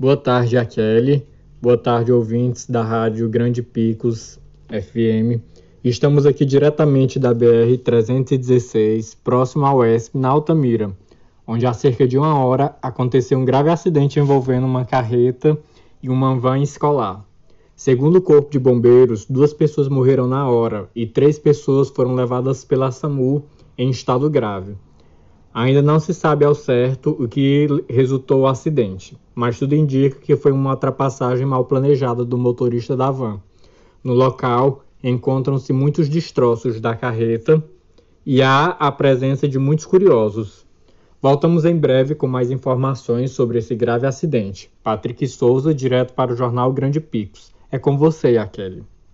Boa tarde, Kelly. Boa tarde, ouvintes da Rádio Grande Picos FM. Estamos aqui diretamente da BR-316, próximo ao ESP, na Altamira, onde há cerca de uma hora aconteceu um grave acidente envolvendo uma carreta e uma van escolar. Segundo o Corpo de Bombeiros, duas pessoas morreram na hora e três pessoas foram levadas pela SAMU em estado grave. Ainda não se sabe ao certo o que resultou o acidente, mas tudo indica que foi uma ultrapassagem mal planejada do motorista da van. No local encontram-se muitos destroços da carreta e há a presença de muitos curiosos. Voltamos em breve com mais informações sobre esse grave acidente. Patrick Souza, direto para o jornal Grande Picos. É com você, Kelly.